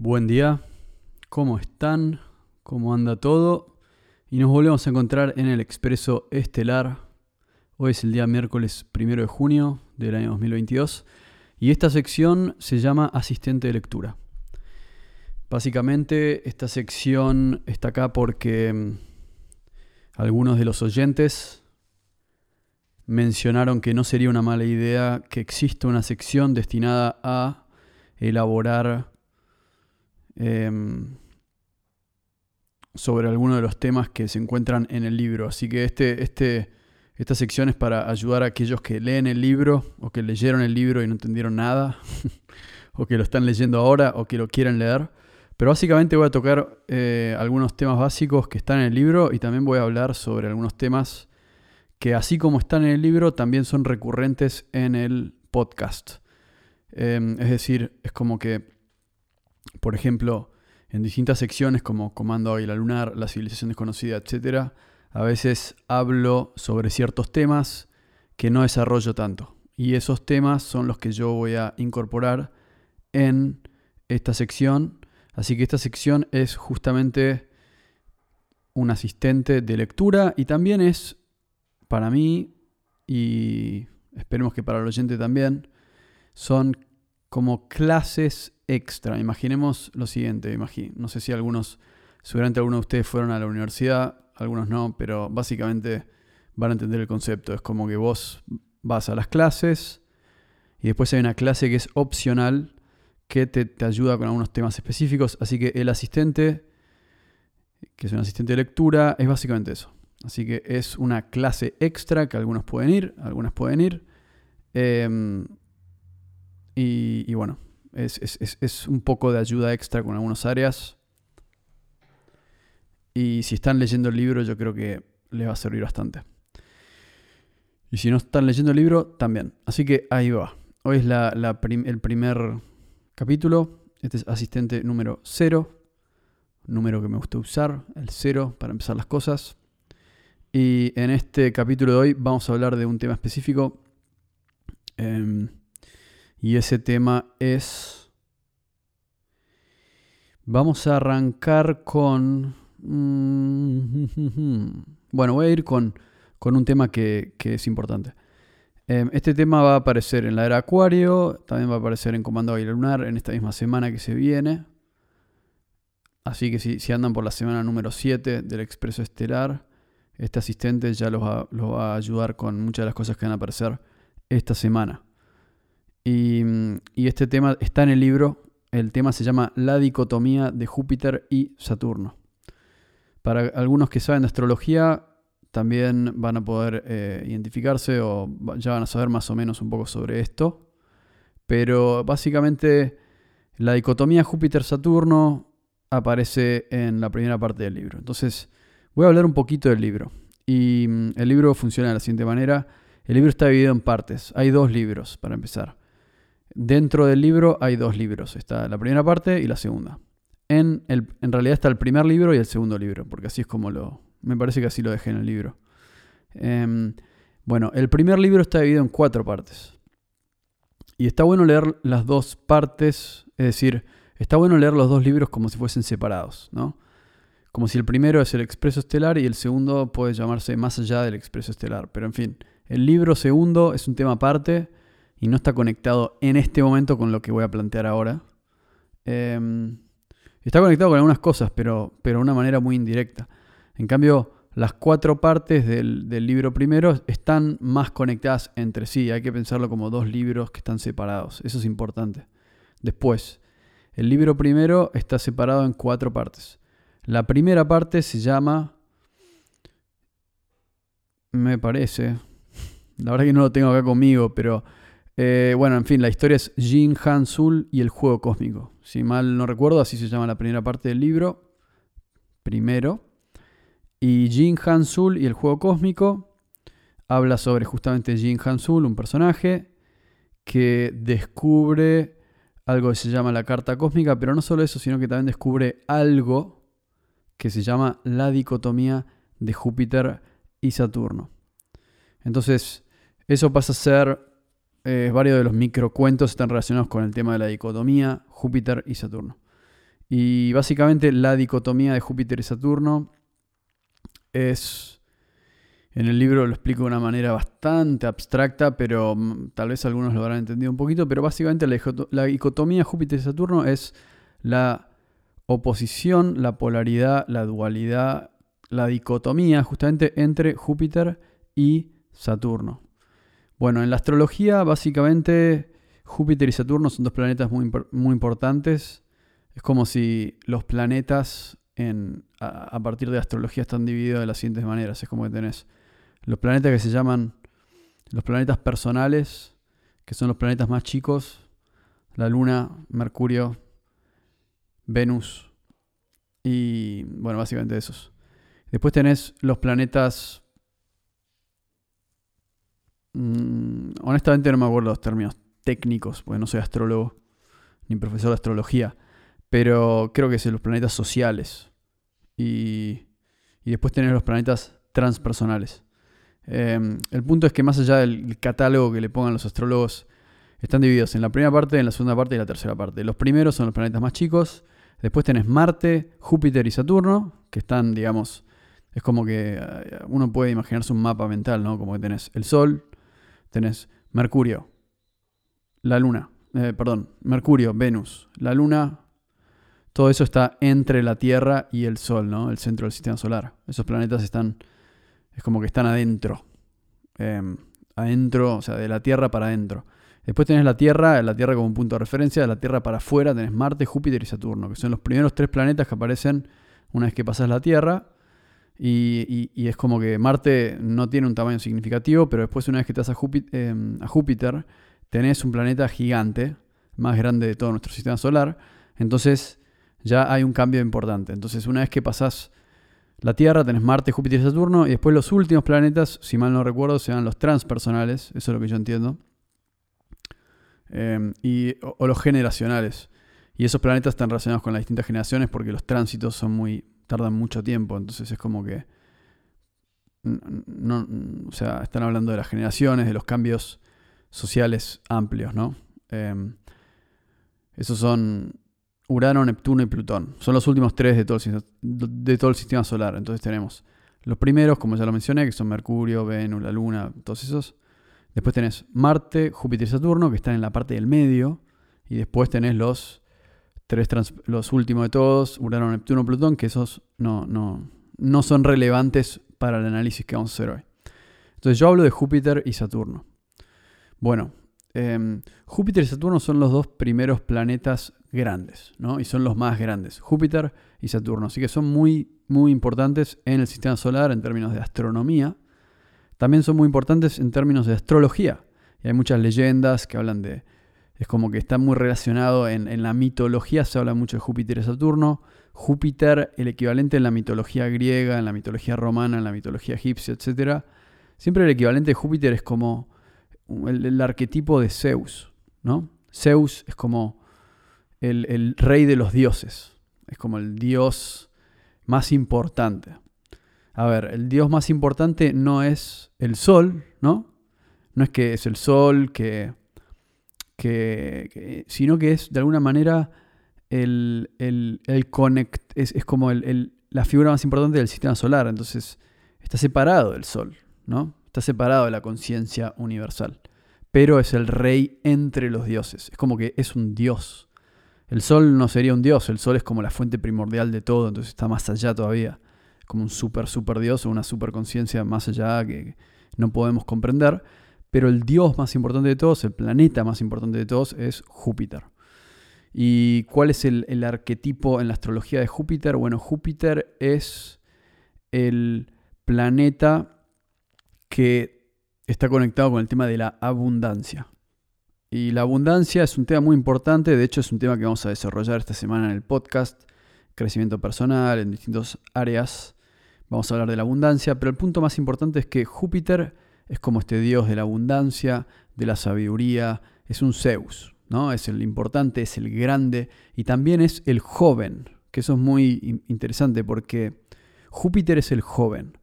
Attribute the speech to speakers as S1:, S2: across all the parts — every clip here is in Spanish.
S1: Buen día, ¿cómo están? ¿Cómo anda todo? Y nos volvemos a encontrar en el Expreso Estelar. Hoy es el día miércoles primero de junio del año 2022 y esta sección se llama Asistente de Lectura. Básicamente esta sección está acá porque mm, algunos de los oyentes mencionaron que no sería una mala idea que exista una sección destinada a elaborar em, sobre algunos de los temas que se encuentran en el libro. Así que este, este, esta sección es para ayudar a aquellos que leen el libro o que leyeron el libro y no entendieron nada, o que lo están leyendo ahora o que lo quieren leer. Pero básicamente voy a tocar eh, algunos temas básicos que están en el libro y también voy a hablar sobre algunos temas que así como están en el libro, también son recurrentes en el podcast. Em, es decir, es como que, por ejemplo, en distintas secciones como Comando Águila Lunar, La civilización desconocida, etc., a veces hablo sobre ciertos temas que no desarrollo tanto. Y esos temas son los que yo voy a incorporar en esta sección. Así que esta sección es justamente un asistente de lectura y también es para mí, y esperemos que para el oyente también, son como clases extra. Imaginemos lo siguiente, no sé si algunos, seguramente algunos de ustedes fueron a la universidad, algunos no, pero básicamente van a entender el concepto. Es como que vos vas a las clases y después hay una clase que es opcional que te, te ayuda con algunos temas específicos. Así que el asistente, que es un asistente de lectura, es básicamente eso. Así que es una clase extra que algunos pueden ir, algunas pueden ir. Em, y, bueno, es, un poco de ayuda extra con algunas áreas. Y si están leyendo el libro, yo creo que les va a servir bastante. Y si no están leyendo el libro, también. Así que ahí va. Hoy es el primer capítulo. Este es asistente número 0. Número que me gusta usar, el 0, para empezar las cosas. Y en este capítulo de hoy vamos a hablar de un tema específico. Em, y ese tema es... Vamos a arrancar con... Mm, bueno, voy a ir con, un tema que, es importante. Em, este tema va a aparecer en la era Acuario, también va a aparecer en Comando Águila Lunar en esta misma semana que se viene. Así que si, andan por la semana número 7 del Expreso Estelar, este asistente ya los va, a ayudar con muchas de las cosas que van a aparecer esta semana. Y, este tema está en el libro. El tema se llama La dicotomía de Júpiter y Saturno. Para algunos que saben de astrología, también van a poder eh, identificarse o ya van a saber más o menos un poco sobre esto. Pero básicamente la dicotomía Júpiter-Saturno aparece en la primera parte del libro. Entonces, Voy a hablar un poquito del libro. Y mm, el libro funciona de la siguiente manera. El libro está dividido en partes. Hay dos libros, para empezar. Dentro del libro hay dos libros. Está la primera parte y la segunda. En, el, en realidad está el primer libro y el segundo libro, porque así es como lo... Me parece que así lo dejé en el libro. Em, bueno, el primer libro está dividido en cuatro partes. Y está bueno leer las dos partes, es decir, está bueno leer los dos libros como si fuesen separados, ¿no? como si el primero es el expreso estelar y el segundo puede llamarse más allá del expreso estelar. Pero en fin, el libro segundo es un tema aparte y no está conectado en este momento con lo que voy a plantear ahora. Em, está conectado con algunas cosas, pero, pero de una manera muy indirecta. En cambio, las cuatro partes del, del, libro primero están más conectadas entre sí. Hay que pensarlo como dos libros que están separados. Eso es importante. Después, el libro primero está separado en cuatro partes. La primera parte se llama, me parece, la verdad que no lo tengo acá conmigo, pero eh, bueno, en fin, la historia es Jin Han Sul y el juego cósmico. Si mal no recuerdo, así se llama la primera parte del libro. Primero. Y Jin Han Sul y el juego cósmico habla sobre justamente Jin Han Sul, un personaje que descubre algo que se llama la carta cósmica, pero no solo eso, sino que también descubre algo que se llama la dicotomía de Júpiter y Saturno. Entonces, eso pasa a ser, eh, varios de los microcuentos están relacionados con el tema de la dicotomía Júpiter y Saturno. Y básicamente la dicotomía de Júpiter y Saturno es, en el libro lo explico de una manera bastante abstracta, pero mm, tal vez algunos lo habrán entendido un poquito, pero básicamente la dicotomía Júpiter y Saturno es la oposición, la polaridad, la dualidad, la dicotomía justamente entre Júpiter y Saturno. Bueno, en la astrología básicamente Júpiter y Saturno son dos planetas muy, muy importantes. Es como si los planetas a, partir de astrología están divididos de las siguientes maneras. Es como que tenés los planetas que se llaman los planetas personales, que son los planetas más chicos, la Luna, Mercurio, Venus y bueno, básicamente esos. Después tenés los planetas... Mm, honestamente no me acuerdo los términos técnicos, porque no soy astrólogo ni profesor de astrología, pero creo que son los planetas sociales. Y, después tenés los planetas transpersonales. Em, el punto es que más allá del catálogo que le pongan los astrólogos, están divididos en la primera parte, en la segunda parte y la tercera parte. Los primeros son los planetas más chicos, después tenés Marte, Júpiter y Saturno, que están, digamos, es como que eh, uno puede imaginarse un mapa mental, ¿no? Como que tenés el Sol, tenés Mercurio, la Luna, eh, perdón, Mercurio, Venus, la Luna, todo eso está entre la Tierra y el Sol, ¿no? El centro del sistema solar. Esos planetas están, es como que están adentro, em, adentro, o sea, de la Tierra para adentro. Después tenés la Tierra, la Tierra como un punto de referencia, de la Tierra para afuera tenés Marte, Júpiter y Saturno, que son los primeros tres planetas que aparecen una vez que pasas la Tierra. Y, es como que Marte no tiene un tamaño significativo, pero después una vez que te vas a em, Júpiter, tenés un planeta gigante, más grande de todo nuestro sistema solar. Entonces ya hay un cambio importante. Entonces una vez que pasás la Tierra, tenés Marte, Júpiter y Saturno, y después los últimos planetas, si mal no recuerdo, sean los transpersonales, eso es lo que yo entiendo, em, y, o los generacionales. Y esos planetas están relacionados con las distintas generaciones porque los tránsitos son muy tardan mucho tiempo, entonces es como que o sea, están hablando de las generaciones, de los cambios sociales amplios, ¿no? Em, esos son Urano, Neptuno y Plutón. Son los últimos tres de todo, de todo el sistema solar. Entonces tenemos los primeros, como ya lo mencioné, que son Mercurio, Venus, la Luna, todos esos. Después tenés Marte, Júpiter y Saturno, que están en la parte del medio. Y después tenés los tres los últimos de todos, Urano, Neptuno, Plutón, que esos no, no, no son relevantes para el análisis que vamos a hacer hoy. Entonces yo hablo de Júpiter y Saturno. Bueno, em, Júpiter y Saturno son los dos primeros planetas grandes, ¿no? Y son los más grandes, Júpiter y Saturno. Así que son muy, muy importantes en el sistema solar en términos de astronomía. También son muy importantes en términos de astrología. Y hay muchas leyendas que hablan de es como que está muy relacionado en, la mitología, se habla mucho de Júpiter y Saturno. Júpiter, el equivalente en la mitología griega, en la mitología romana, en la mitología egipcia, etc. Siempre el equivalente de Júpiter es como el, arquetipo de Zeus, ¿no? Zeus es como el, el rey de los dioses, es como el dios más importante. A ver, el dios más importante no es el sol, ¿no? No es que es el sol que que, sino que es de alguna manera el, el, connect, es, como la figura más importante del sistema solar, entonces está separado del Sol, ¿no? Está separado de la conciencia universal, pero es el rey entre los dioses, es como que es un dios. El Sol no sería un dios, el Sol es como la fuente primordial de todo, entonces está más allá todavía, como un super, super dios o una super conciencia más allá que no podemos comprender. Pero el dios más importante de todos, el planeta más importante de todos, es Júpiter. ¿Y cuál es el, arquetipo en la astrología de Júpiter? Bueno, Júpiter es el planeta que está conectado con el tema de la abundancia. Y la abundancia es un tema muy importante, de hecho es un tema que vamos a desarrollar esta semana en el podcast, crecimiento personal, en distintas áreas. Vamos a hablar de la abundancia, pero el punto más importante es que Júpiter es como este dios de la abundancia, de la sabiduría, es un Zeus, ¿no? Es el importante, es el grande y también es el joven, que eso es muy interesante porque Júpiter es el joven.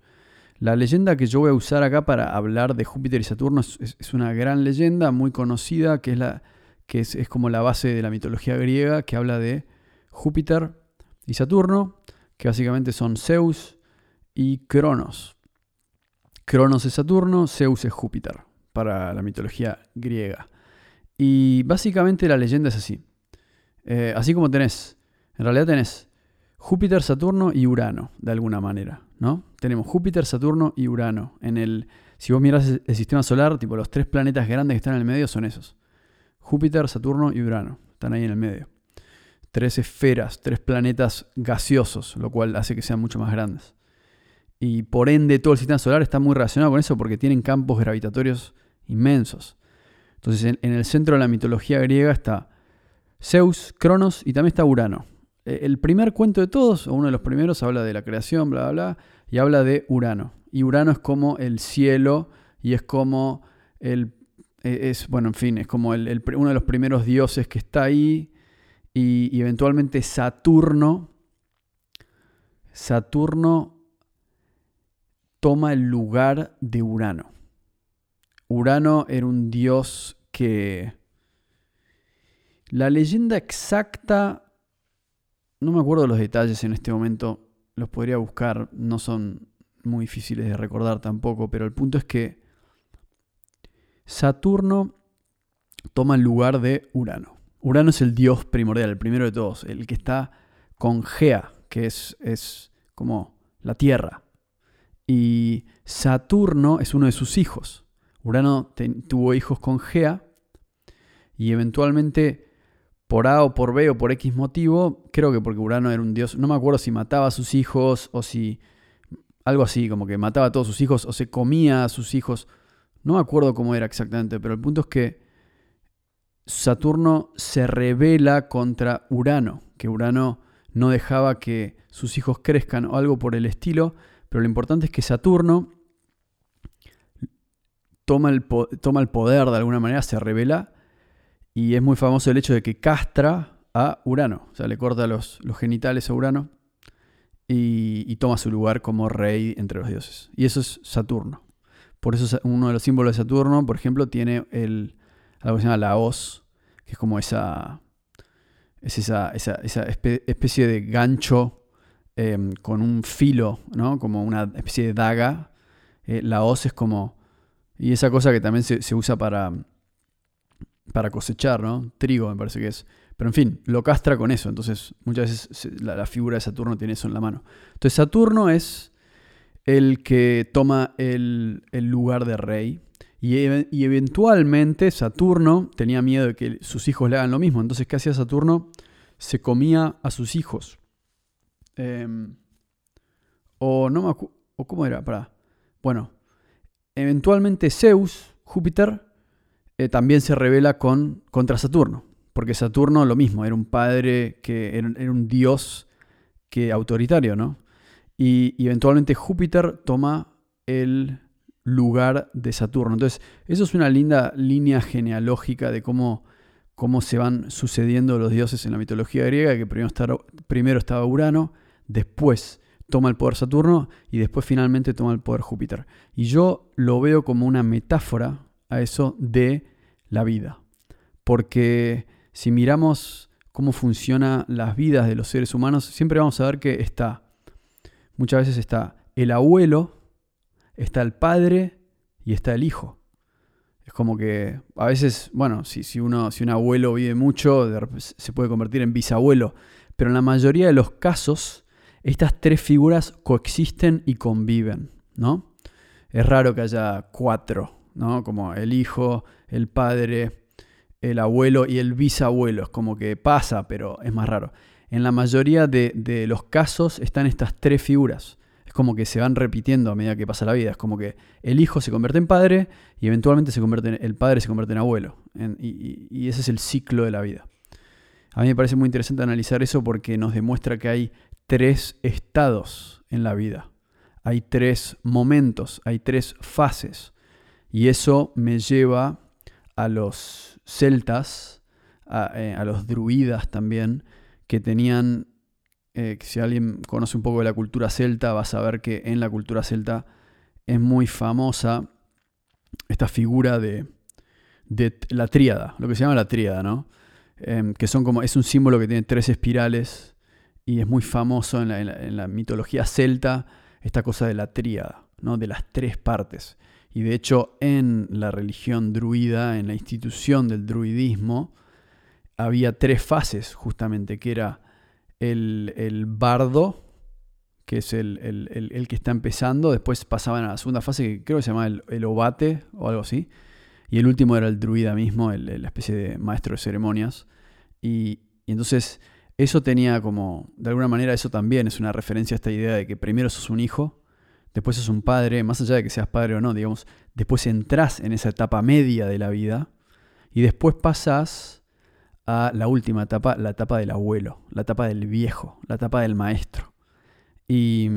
S1: La leyenda que yo voy a usar acá para hablar de Júpiter y Saturno es, una gran leyenda muy conocida que es, la, que es, como la base de la mitología griega que habla de Júpiter y Saturno, que básicamente son Zeus y Cronos. Cronos es Saturno, Zeus es Júpiter, para la mitología griega. Y básicamente la leyenda es así. Eh, así como tenés, en realidad tenés Júpiter, Saturno y Urano, de alguna manera, ¿no? Tenemos Júpiter, Saturno y Urano. En el, si vos mirás el sistema solar, tipo los tres planetas grandes que están en el medio son esos. Júpiter, Saturno y Urano, están ahí en el medio. Tres esferas, tres planetas gaseosos, lo cual hace que sean mucho más grandes. Y por ende todo el sistema solar está muy relacionado con eso porque tienen campos gravitatorios inmensos. Entonces en, el centro de la mitología griega está Zeus, Cronos y también está Urano. E, el primer cuento de todos, o uno de los primeros, habla de la creación, bla, bla, bla, y habla de Urano. Y Urano es como el cielo y es como el... E, es, bueno, en fin, es como el, uno de los primeros dioses que está ahí. Y, y eventualmente Saturno. Saturno toma el lugar de Urano. Urano era un dios que... La leyenda exacta, no me acuerdo los detalles en este momento, los podría buscar, no son muy difíciles de recordar tampoco, pero el punto es que Saturno toma el lugar de Urano. Urano es el dios primordial, el primero de todos, el que está con Gea, que es, es como la Tierra. Y Saturno es uno de sus hijos. Urano tuvo hijos con Gea y eventualmente por A o por B o por X motivo, creo que porque Urano era un dios, no me acuerdo si mataba a sus hijos o si algo así, como que mataba a todos sus hijos o se comía a sus hijos. No me acuerdo cómo era exactamente, pero el punto es que Saturno se revela contra Urano, que Urano no dejaba que sus hijos crezcan o algo por el estilo, pero lo importante es que Saturno toma el, toma el poder de alguna manera, se revela, y es muy famoso el hecho de que castra a Urano, o sea, le corta los, los genitales a Urano y, toma su lugar como rey entre los dioses. Y eso es Saturno. Por eso uno de los símbolos de Saturno, por ejemplo, tiene el, algo que se llama la hoz, que es como esa, es esa, esa, especie de gancho em, con un filo, ¿no? como una especie de daga. Eh, la hoz es como y esa cosa que también se, usa para, para cosechar, ¿no? Trigo, me parece que es. Pero en fin, lo castra con eso. Entonces, muchas veces la, figura de Saturno tiene eso en la mano. Entonces, Saturno es el que toma el, lugar de rey. Y, y, eventualmente Saturno tenía miedo de que sus hijos le hagan lo mismo. Entonces, ¿qué hacía Saturno? Se comía a sus hijos. Em, o no me acuerdo. ¿O cómo era? Para. Bueno, Eventualmente Zeus, Júpiter, eh, también se revela con, contra Saturno, porque Saturno lo mismo, era un padre que era, un dios que autoritario, ¿no? Y, eventualmente Júpiter toma el lugar de Saturno. Entonces, eso es una linda línea genealógica de cómo, cómo se van sucediendo los dioses en la mitología griega, que primero, primero estaba Urano, después toma el poder Saturno y después finalmente toma el poder Júpiter. Y yo lo veo como una metáfora a eso de la vida. Porque si miramos cómo funcionan las vidas de los seres humanos, siempre vamos a ver que está, muchas veces está el abuelo, está el padre y está el hijo. Es como que a veces, bueno, si, si, uno, si un abuelo vive mucho, se puede convertir en bisabuelo, pero en la mayoría de los casos estas tres figuras coexisten y conviven, ¿no? Es raro que haya cuatro, ¿no? Como el hijo, el padre, el abuelo y el bisabuelo. Es como que pasa, pero es más raro. En la mayoría de, los casos están estas tres figuras. Es como que se van repitiendo a medida que pasa la vida. Es como que el hijo se convierte en padre y eventualmente se convierte en, el padre se convierte en abuelo. y, y ese es el ciclo de la vida. A mí me parece muy interesante analizar eso porque nos demuestra que hay tres estados en la vida. Hay tres momentos, hay tres fases. Y eso me lleva a los celtas, a, eh, los druidas también, que tenían, eh, si alguien conoce un poco de la cultura celta, va a saber que en la cultura celta es muy famosa esta figura de, la tríada, lo que se llama la tríada, ¿no? em, que son como, es un símbolo que tiene tres espirales y es muy famoso en la, mitología celta, esta cosa de la tríada, ¿no? de las tres partes. Y de hecho en la religión druida, en la institución del druidismo, había tres fases justamente, que era el, bardo, que es el, que está empezando, después pasaban a la segunda fase, que creo que se llamaba el, obate o algo así, y el último era el druida mismo, la especie de maestro de ceremonias. Y entonces eso tenía como, de alguna manera eso también es una referencia a esta idea de que primero sos un hijo, después sos un padre, más allá de que seas padre o no, digamos, después entras en esa etapa media de la vida y después pasas a la última etapa, la etapa del abuelo, la etapa del viejo, la etapa del maestro. Y,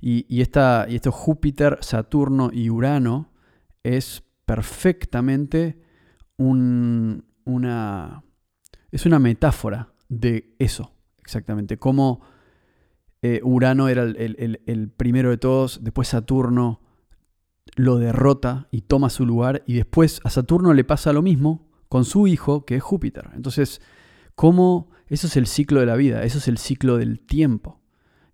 S1: y, esta, y esto Júpiter, Saturno y Urano es perfectamente un, una, es una metáfora de eso, exactamente. Como eh, Urano era el, primero de todos, después Saturno lo derrota y toma su lugar, y después a Saturno le pasa lo mismo con su hijo, que es Júpiter. Entonces, ¿cómo? Eso es el ciclo de la vida, eso es el ciclo del tiempo.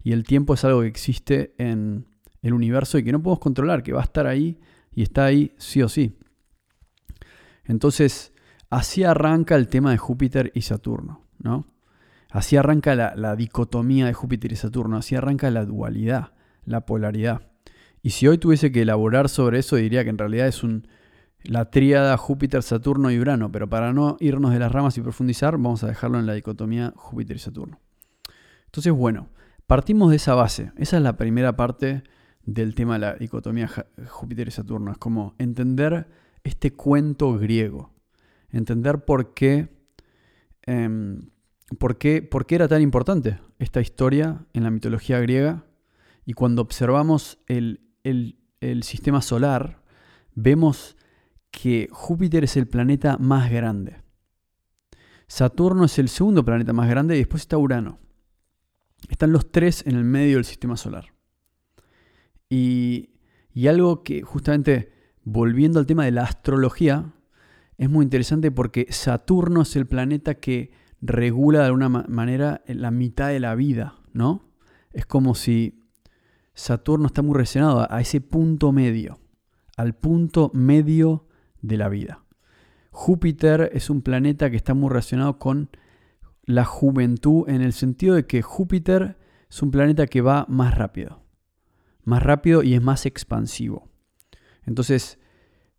S1: Y el tiempo es algo que existe en el universo y que no podemos controlar, que va a estar ahí y está ahí sí o sí. Entonces, así arranca el tema de Júpiter y Saturno, ¿no? Así arranca la, dicotomía de Júpiter y Saturno, así arranca la dualidad, la polaridad. Y si hoy tuviese que elaborar sobre eso, diría que en realidad es un, la tríada Júpiter, Saturno y Urano, pero para no irnos de las ramas y profundizar, vamos a dejarlo en la dicotomía Júpiter y Saturno. Entonces, bueno, partimos de esa base. Esa es la primera parte del tema de la dicotomía Júpiter y Saturno. Es como entender este cuento griego, entender por qué, em, por qué, por qué era tan importante esta historia en la mitología griega. Y cuando observamos el, el sistema solar, vemos que Júpiter es el planeta más grande. Saturno es el segundo planeta más grande y después está Urano. Están los tres en el medio del sistema solar. Y, y algo que justamente, volviendo al tema de la astrología, es muy interesante porque Saturno es el planeta que regula de alguna manera la mitad de la vida, ¿no? Es como si Saturno está muy relacionado a ese punto medio, al punto medio de la vida. Júpiter es un planeta que está muy relacionado con la juventud en el sentido de que Júpiter es un planeta que va más rápido, más rápido y es más expansivo. Entonces,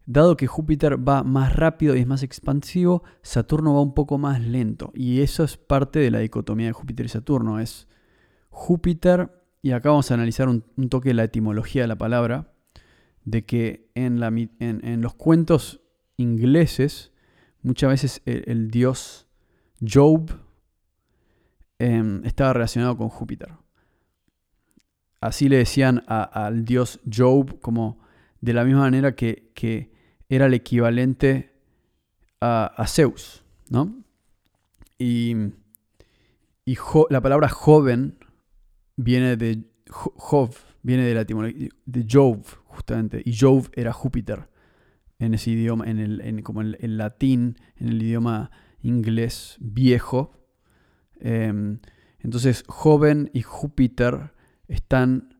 S1: dado que Júpiter va más rápido y es más expansivo, Saturno va un poco más lento. Y eso es parte de la dicotomía de Júpiter y Saturno. Es Júpiter, y acá vamos a analizar un, toque de la etimología de la palabra, de que en, los cuentos ingleses muchas veces el, dios Job em, estaba relacionado con Júpiter. Así le decían al dios Job como de la misma manera que, era el equivalente a, Zeus, ¿no? Y, la palabra joven viene de Jov, viene de la de Jove, justamente. Y Jove era Júpiter en ese idioma, en el, como el, latín, en el idioma inglés viejo. Em, entonces, joven y Júpiter están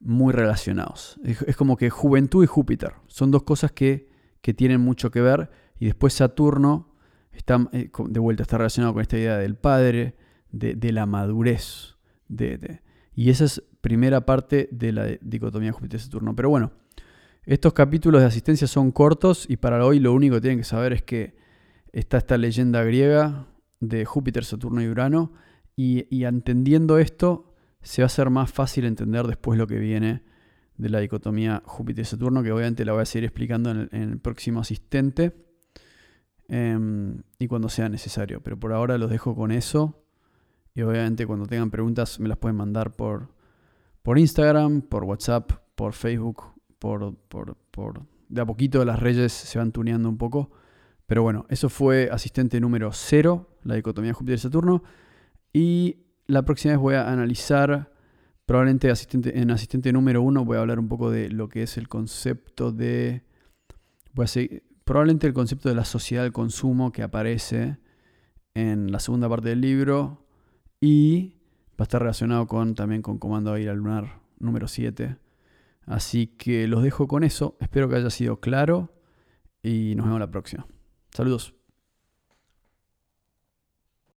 S1: muy relacionados. Es, como que juventud y Júpiter son dos cosas que, tienen mucho que ver. Y después Saturno está, eh, de vuelta está relacionado con esta idea del padre, de, la madurez. de, y esa es primera parte de la dicotomía Júpiter-Saturno. Pero bueno, estos capítulos de asistencia son cortos y para hoy lo único que tienen que saber es que está esta leyenda griega de Júpiter, Saturno y Urano. Y, entendiendo esto, se va a hacer más fácil entender después lo que viene de la dicotomía Júpiter-Saturno, que obviamente la voy a seguir explicando en el, próximo asistente em, y cuando sea necesario. Pero por ahora los dejo con eso. Y obviamente cuando tengan preguntas me las pueden mandar por, por Instagram, por WhatsApp, por Facebook, por, por, por... De a poquito las redes se van tuneando un poco. Pero bueno, eso fue asistente número 0, la dicotomía Júpiter-Saturno. Y la próxima vez voy a analizar, probablemente en asistente número uno voy a hablar un poco de lo que es el concepto de, voy a seguir, probablemente el concepto de la sociedad del consumo que aparece en la segunda parte del libro y va a estar relacionado con, también con Comando a ir al lunar número 7. Así que los dejo con eso, espero que haya sido claro y nos vemos la próxima. Saludos.